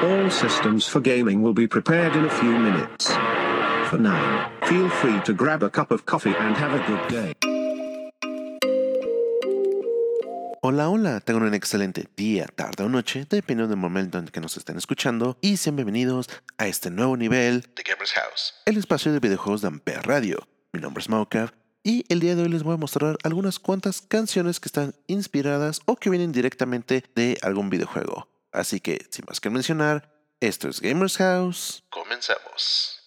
All systems for gaming will be prepared in a few minutes. For now, feel free to grab a cup of coffee and have a good day. Hola, hola, tengan un excelente día, tarde o noche, dependiendo del momento en que nos estén escuchando, y sean bienvenidos a este nuevo nivel de Gamers House, el espacio de videojuegos de Ampere Radio. Mi nombre es Maukav, y el día de hoy les voy a mostrar algunas cuantas canciones que están inspiradas o que vienen directamente de algún videojuego. Así que, sin más que mencionar, esto es Gamers House. Comenzamos.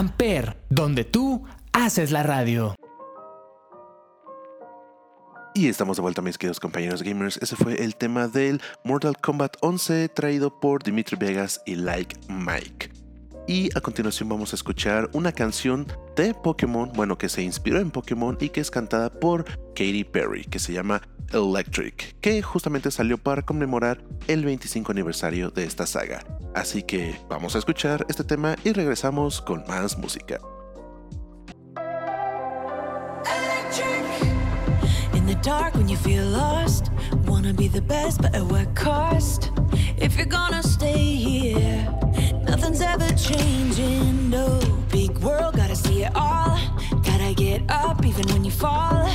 Amper, donde tú haces la radio. Y estamos de vuelta, mis queridos compañeros gamers. Ese fue el tema del Mortal Kombat 11 traído por Dimitri Vegas y Like Mike. Y a continuación vamos a escuchar una canción de Pokémon, bueno, que se inspiró en Pokémon y que es cantada por Katy Perry, que se llama Electric, que justamente salió para conmemorar el 25 aniversario de esta saga. Así que vamos a escuchar este tema y regresamos con más música. Dark when you feel lost, wanna be the best, but at what cost? If you're gonna stay here, nothing's ever changing. No big world, gotta see it all. Gotta get up even when you fall.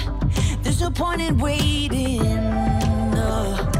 There's no point in waiting. No.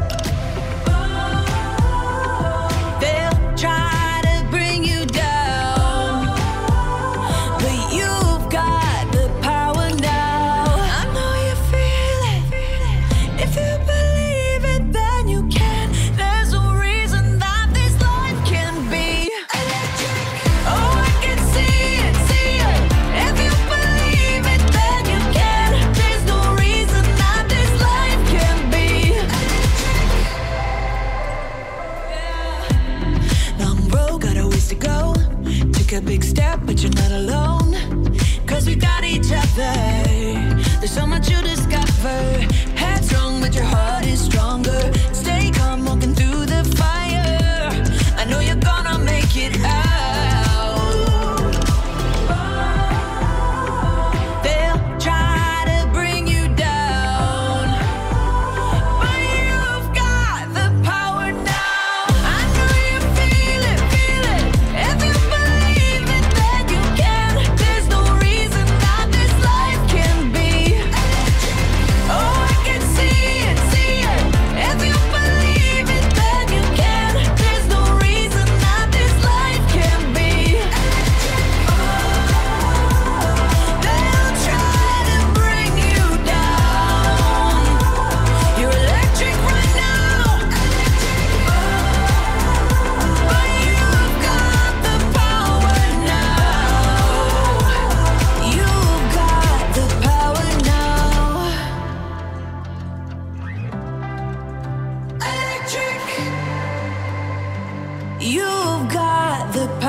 You've got the power.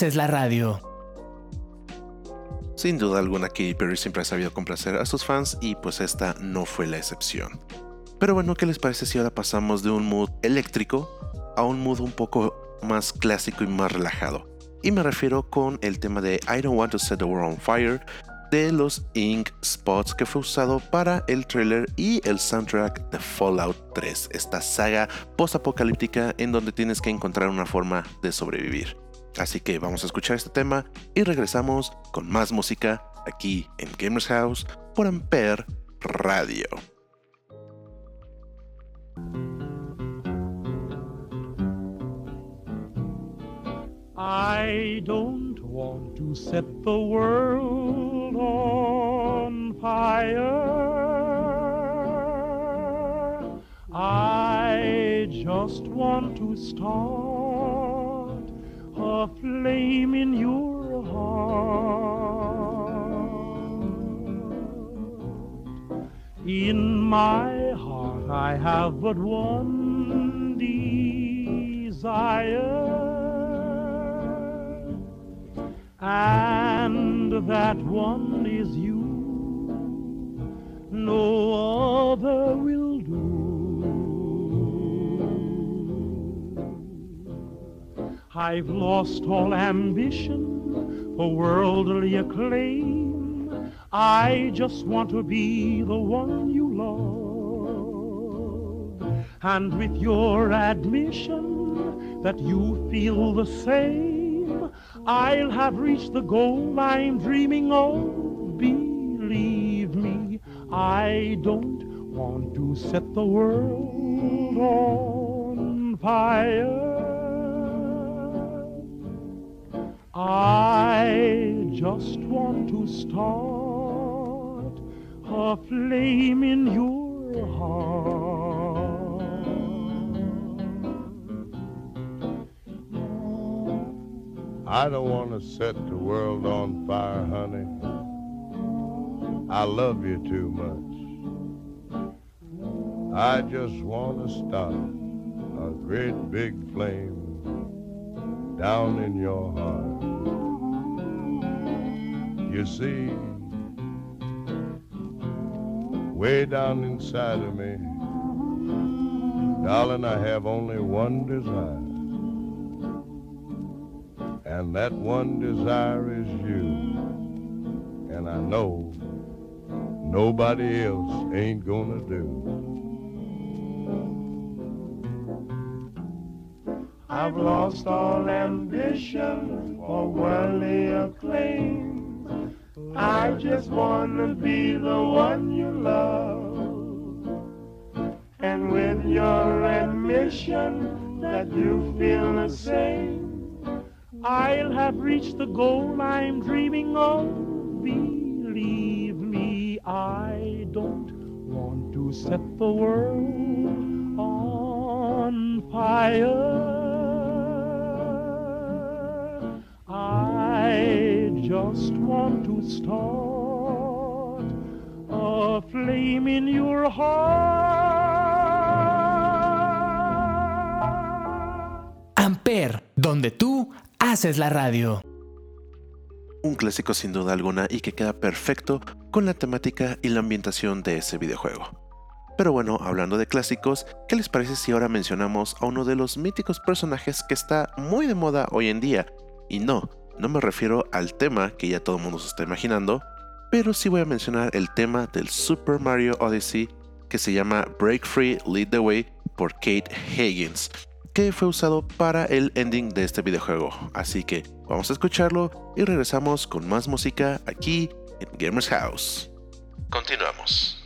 Haces la radio. Sin duda alguna, Katy Perry siempre ha sabido complacer a sus fans y pues esta no fue la excepción. Pero bueno, ¿qué les parece si ahora pasamos de un mood eléctrico a un mood un poco más clásico y más relajado? Y me refiero con el tema de I Don't Want to Set the World on Fire de los Ink Spots que fue usado para el trailer y el soundtrack de Fallout 3, esta saga post-apocalíptica en donde tienes que encontrar una forma de sobrevivir. Así que vamos a escuchar este tema y regresamos con más música aquí en Gamers House por Ampere Radio. I don't want to set the world on fire. I just want to start a flame in your heart. In my heart, I have but one desire. And that one is you. No other will I've lost all ambition for worldly acclaim. I just want to be the one you love. And with your admission that you feel the same, I'll have reached the goal I'm dreaming of. Believe me, I don't want to set the world on fire. I just want to start a flame in your heart. I don't want to set the world on fire, honey. I love you too much. I just want to start a great big flame down in your heart. You see, way down inside of me, darling, I have only one desire. And that one desire is you. And I know nobody else ain't gonna do. I've lost all ambition for worldly acclaim. I just wanna be the one you love. And with your admission that you feel the same, I'll have reached the goal I'm dreaming of. Believe me, I don't want to set the world on fire. I just want to start a flame in your heart. Amper, donde tú haces la radio. Un clásico sin duda alguna y que queda perfecto con la temática y la ambientación de ese videojuego. Pero bueno, hablando de clásicos, ¿qué les parece si ahora mencionamos a uno de los míticos personajes que está muy de moda hoy en día? Y no, no me refiero al tema que ya todo el mundo se está imaginando, pero sí voy a mencionar el tema del Super Mario Odyssey que se llama Break Free Lead the Way por Kate Higgins, que fue usado para el ending de este videojuego. Así que vamos a escucharlo y regresamos con más música aquí en Gamers House. Continuamos.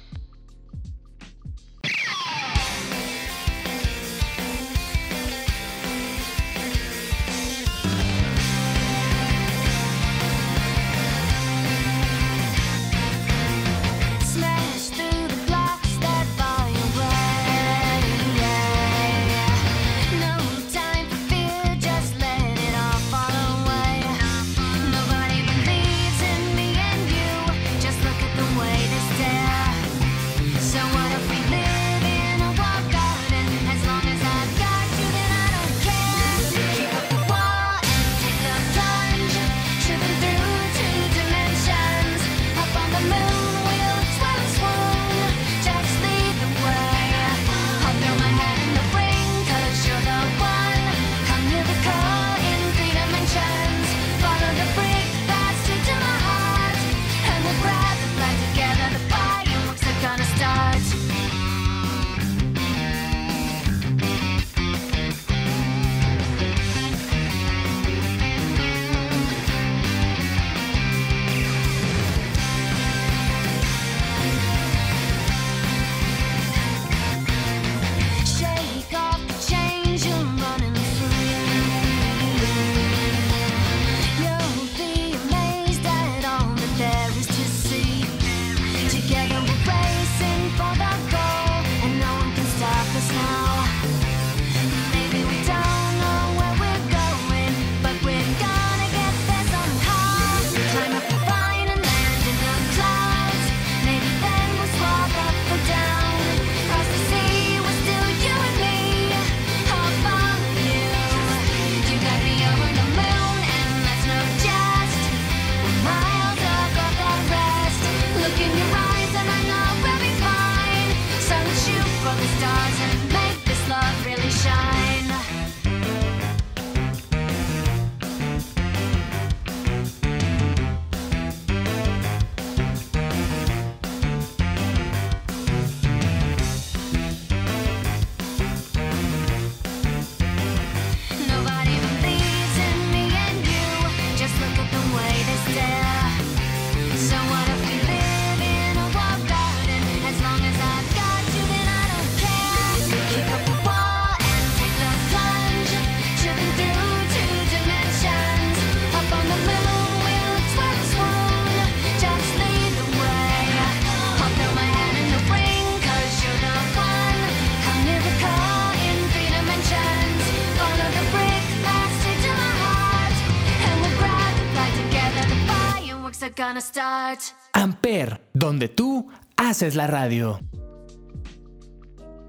Amper, donde tú haces la radio.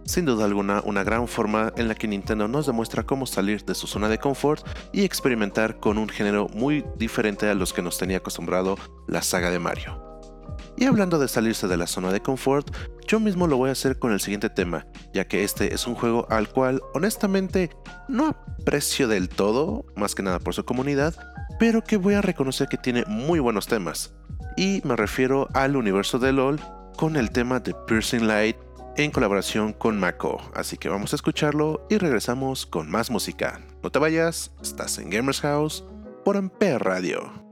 Sin duda alguna, una gran forma en la que Nintendo nos demuestra cómo salir de su zona de confort y experimentar con un género muy diferente a los que nos tenía acostumbrado la saga de Mario. Y hablando de salirse de la zona de confort, yo mismo lo voy a hacer con el siguiente tema, ya que este es un juego al cual honestamente no aprecio del todo, más que nada por su comunidad, pero que voy a reconocer que tiene muy buenos temas. Y me refiero al universo de LOL con el tema de Piercing Light en colaboración con Mako. Así que vamos a escucharlo y regresamos con más música. No te vayas, estás en Gamers House por Ampere Radio.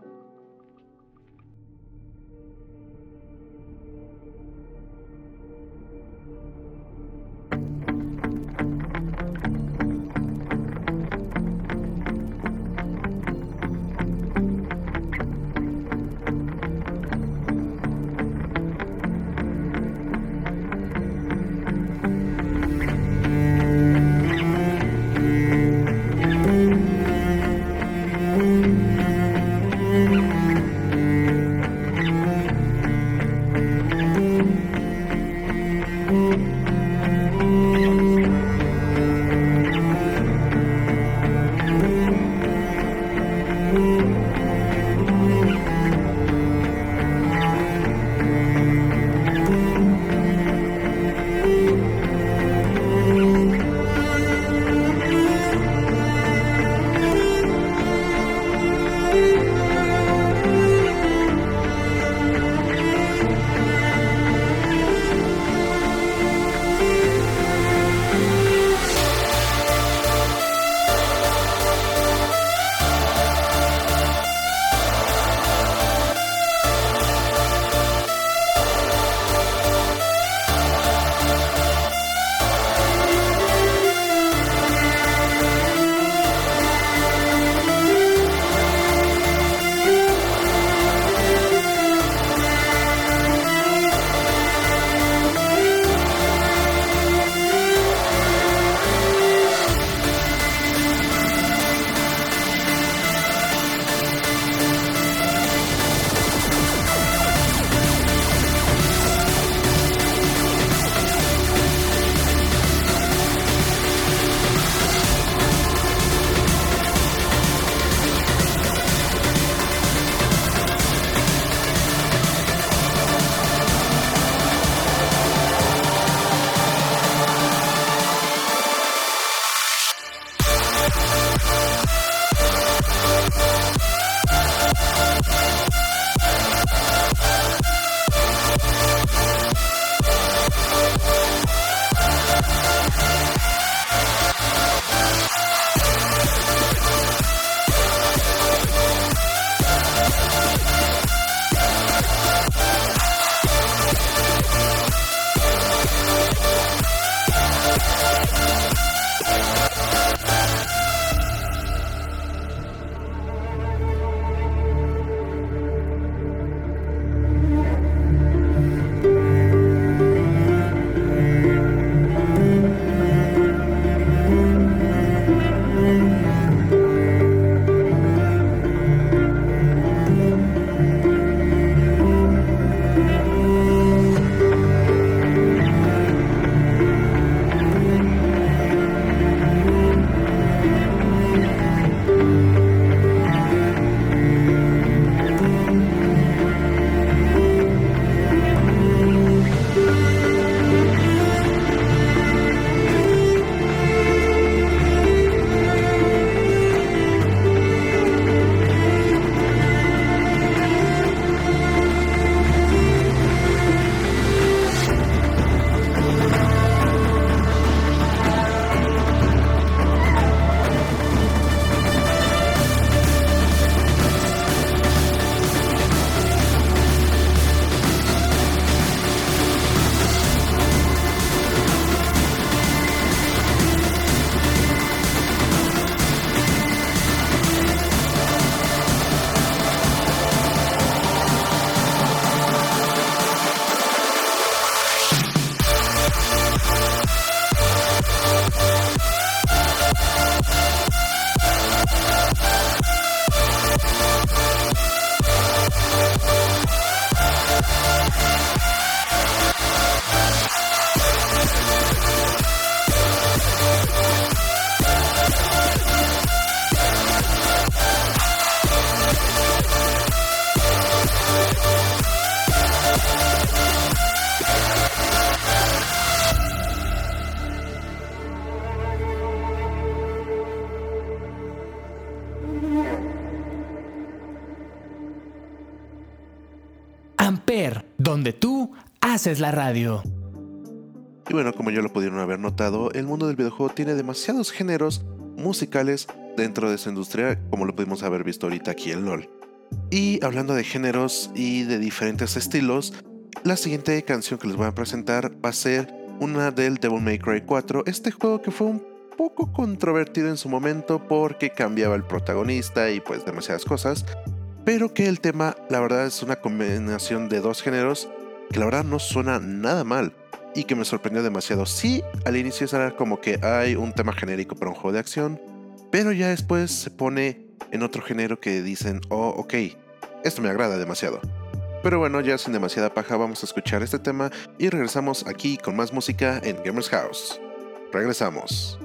Donde tú haces la radio. Y bueno, como ya lo pudieron haber notado, el mundo del videojuego tiene demasiados géneros musicales dentro de esa industria, como lo pudimos haber visto ahorita aquí en LOL. Y hablando de géneros y de diferentes estilos, la siguiente canción que les voy a presentar va a ser una del Devil May Cry 4, este juego que fue un poco controvertido en su momento porque cambiaba el protagonista y pues demasiadas cosas, pero que el tema la verdad es una combinación de dos géneros que la verdad no suena nada mal y que me sorprendió demasiado. Sí, al inicio era como que hay un tema genérico para un juego de acción, pero ya después se pone en otro género que dicen, oh, ok, esto me agrada demasiado. Pero bueno, ya sin demasiada paja vamos a escuchar este tema y regresamos aquí con más música en Gamers House. Regresamos.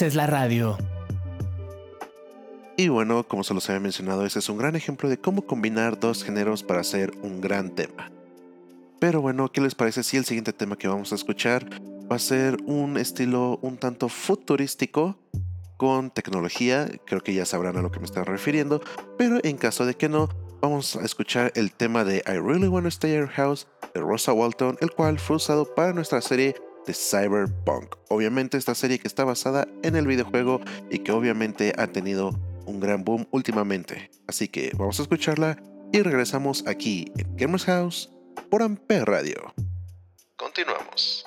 Es la radio. Y bueno, como se los había mencionado, ese es un gran ejemplo de cómo combinar dos géneros para hacer un gran tema. Pero bueno, ¿qué les parece si el siguiente tema que vamos a escuchar va a ser un estilo un tanto futurístico con tecnología? Creo que ya sabrán a lo que me están refiriendo, pero en caso de que no, vamos a escuchar el tema de I Really Wanna Stay at Your House de Rosa Walton, el cual fue usado para nuestra serie Cyberpunk. Obviamente esta serie que está basada en el videojuego y que obviamente ha tenido un gran boom últimamente. Así que vamos a escucharla y regresamos aquí en Gamers House por Ampere Radio. Continuamos.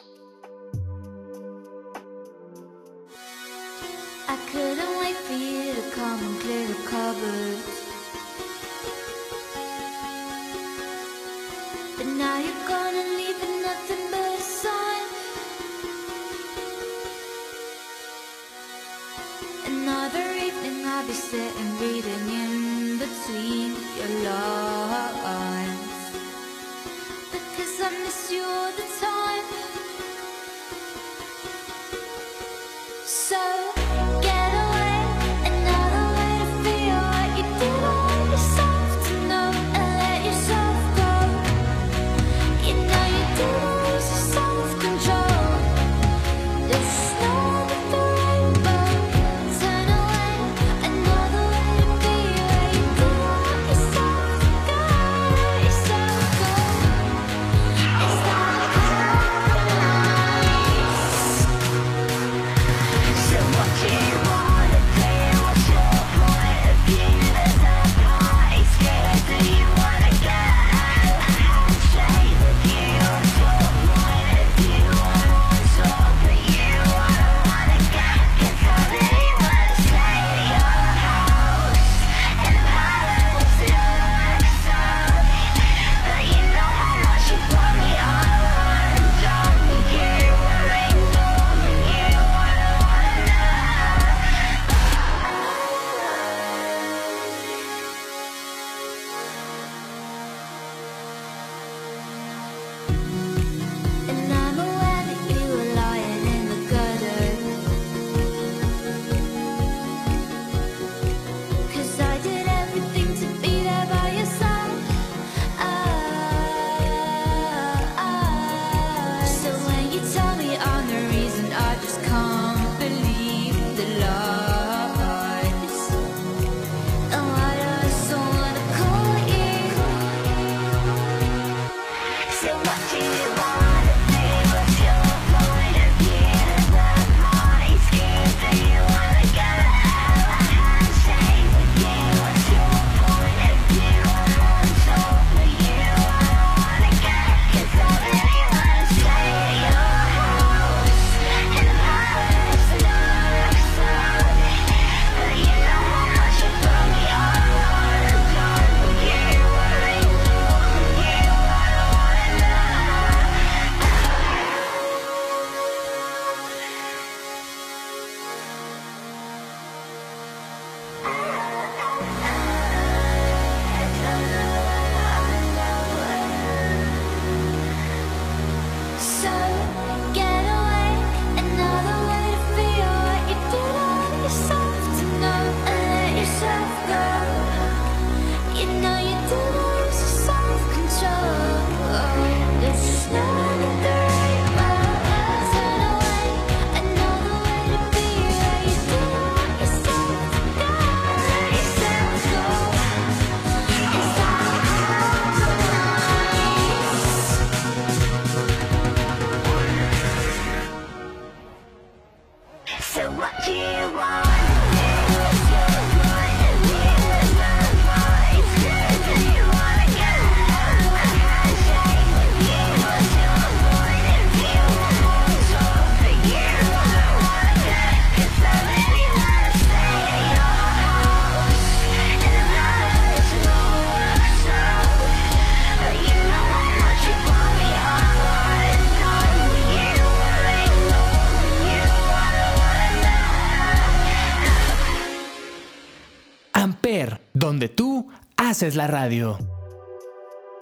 Es la radio.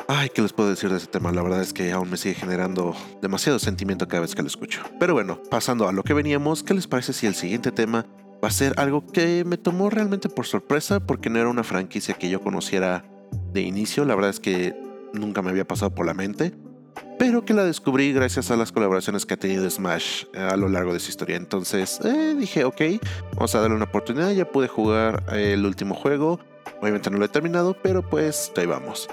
Ay, ¿qué les puedo decir de ese tema? La verdad es que aún me sigue generando demasiado sentimiento cada vez que lo escucho. Pero bueno, pasando a lo que veníamos, ¿qué les parece si el siguiente tema va a ser algo que me tomó realmente por sorpresa porque no era una franquicia que yo conociera de inicio? La verdad es que nunca me había pasado por la mente, pero que la descubrí gracias a las colaboraciones que ha tenido Smash eh, a lo largo de su historia. Entonces eh, dije, ok, vamos a darle una oportunidad, ya pude jugar eh, el último juego Obviamente no lo he terminado, pero pues ahí vamos.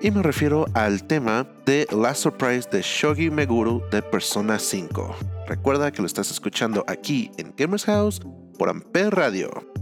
Y me refiero al tema de Last Surprise de Shogi Meguru de Persona 5. Recuerda que lo estás escuchando aquí en Gamers House por Ampere Radio.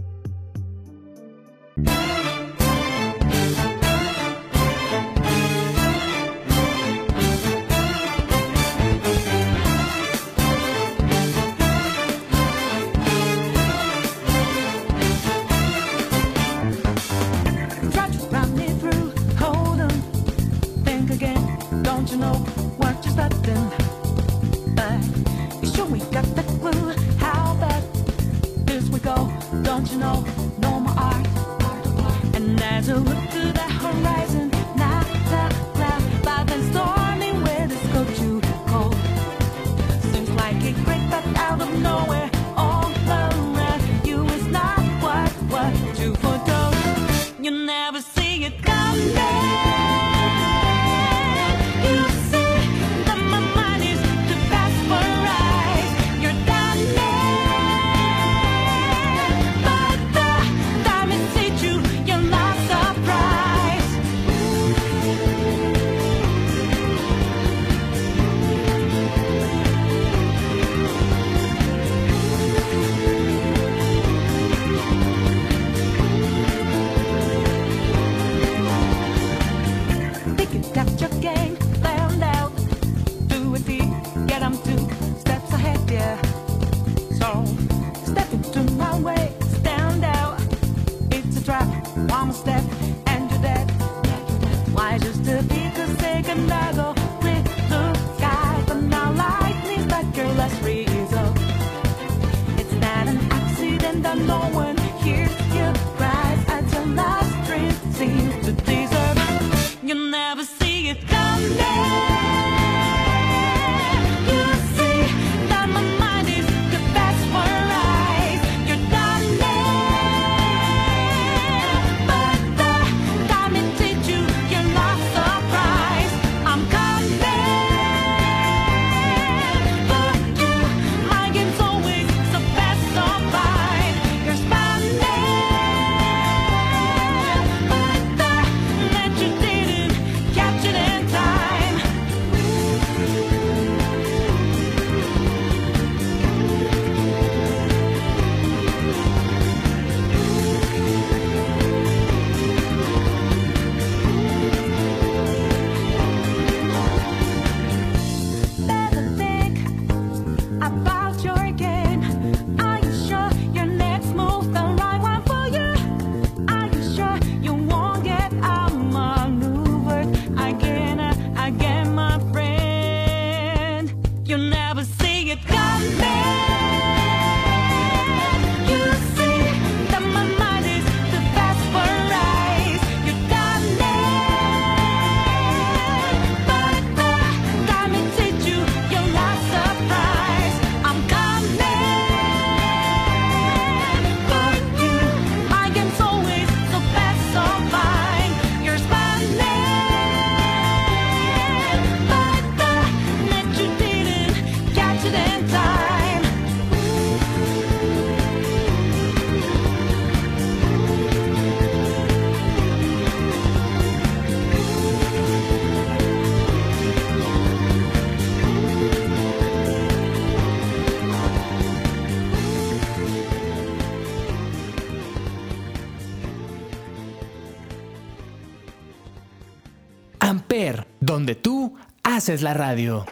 Haces la radio.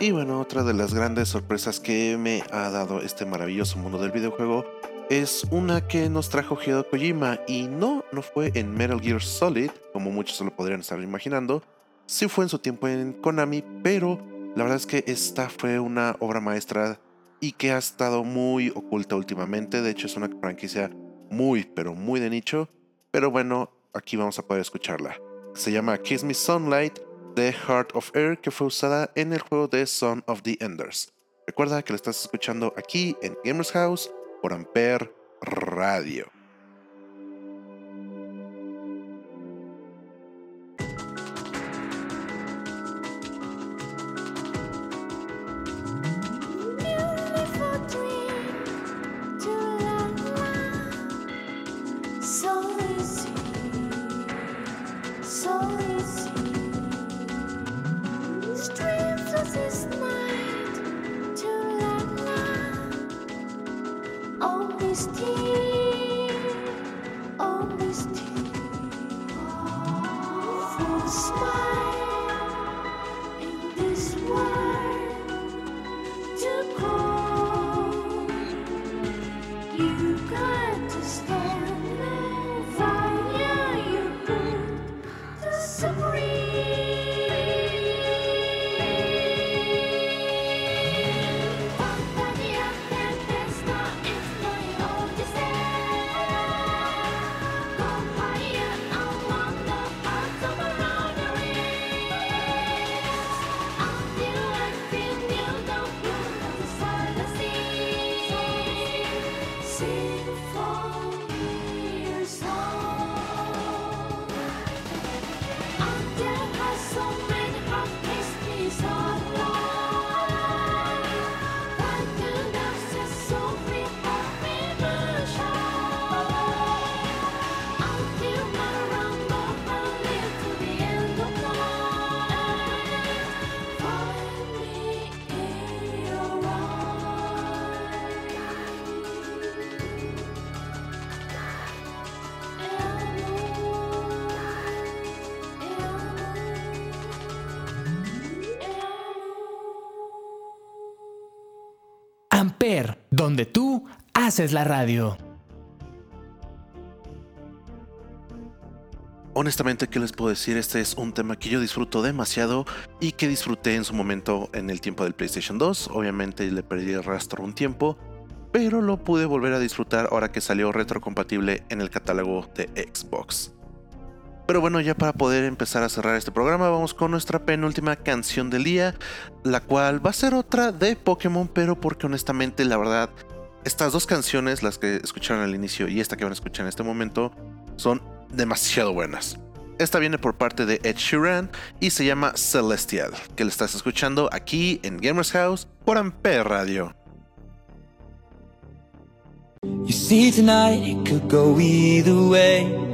Y bueno, otra de las grandes sorpresas que me ha dado este maravilloso mundo del videojuego es una que nos trajo Hideo Kojima y no, no fue en Metal Gear Solid, como muchos se lo podrían estar imaginando, sí fue en su tiempo en Konami, pero la verdad es que esta fue una obra maestra y que ha estado muy oculta últimamente, de hecho es una franquicia muy, pero muy de nicho, pero bueno, aquí vamos a poder escucharla. Se llama Kiss Me Sunlight de Heart of Air que fue usada en el juego de Son of the Enders. Recuerda que la estás escuchando aquí en Gamers House por Ampere Radio. Donde tú haces la radio. Honestamente, ¿qué les puedo decir? Este es un tema que yo disfruto demasiado y que disfruté en su momento en el tiempo del PlayStation 2. Obviamente le perdí el rastro un tiempo, pero lo pude volver a disfrutar ahora que salió retrocompatible en el catálogo de Xbox. Pero bueno, ya para poder empezar a cerrar este programa, vamos con nuestra penúltima canción del día, la cual va a ser otra de Pokémon, pero porque honestamente, la verdad, estas dos canciones, las que escucharon al inicio y esta que van a escuchar en este momento, son demasiado buenas. Esta viene por parte de Ed Sheeran y se llama Celestial, que le estás escuchando aquí en Gamers House por Ampere Radio. You see, tonight it could go either way.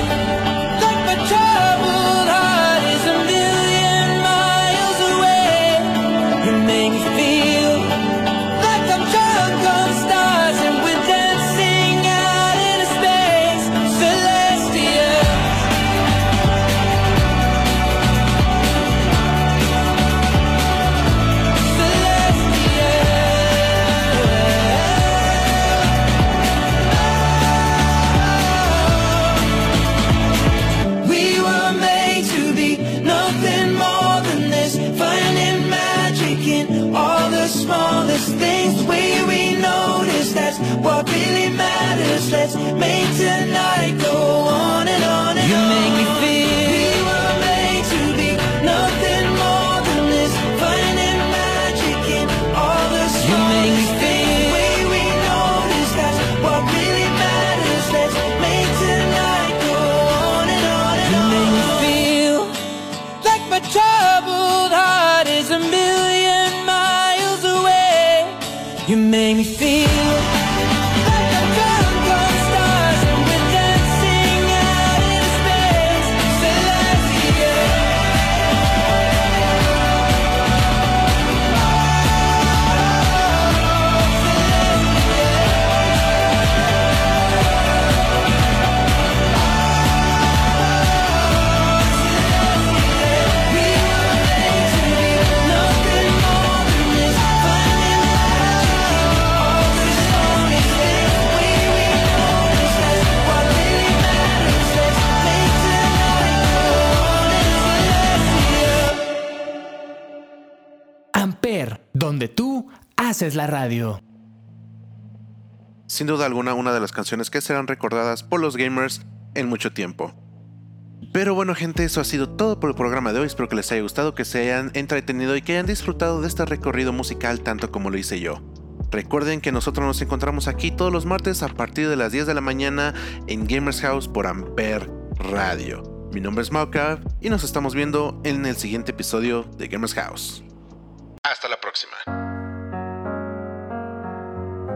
haces la radio. Sin duda alguna, una de las canciones que serán recordadas por los gamers en mucho tiempo. Pero bueno gente, eso ha sido todo por el programa de hoy. Espero que les haya gustado, que se hayan entretenido y que hayan disfrutado de este recorrido musical tanto como lo hice yo. Recuerden que nosotros nos encontramos aquí todos los martes a partir de las 10 de la mañana en Gamers House por Amper Radio. Mi nombre es Mauka y nos estamos viendo en el siguiente episodio de Gamers House. Hasta la próxima.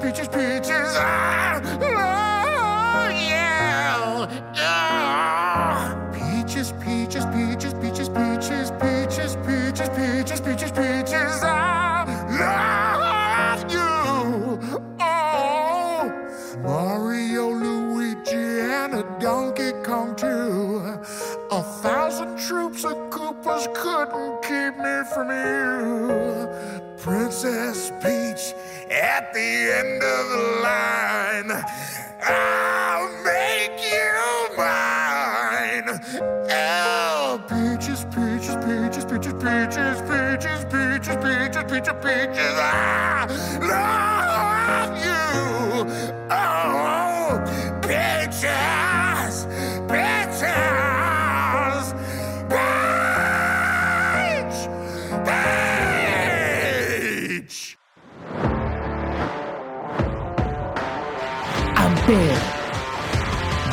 peaches, peaches. Ah, oh, yeah. Ah. Peaches, peaches, peaches, peaches, peaches, peaches, peaches, peaches, peaches, peaches. I love you. Oh, Mario, Luigi, and a Donkey Kong too. A thousand troops of Koopas couldn't keep me from you. Princess Peach at the end of the line. I'll make you mine. Oh, peaches, peaches, peaches, peaches, peaches, peaches, peaches, peaches, peaches, peaches. Ah, I love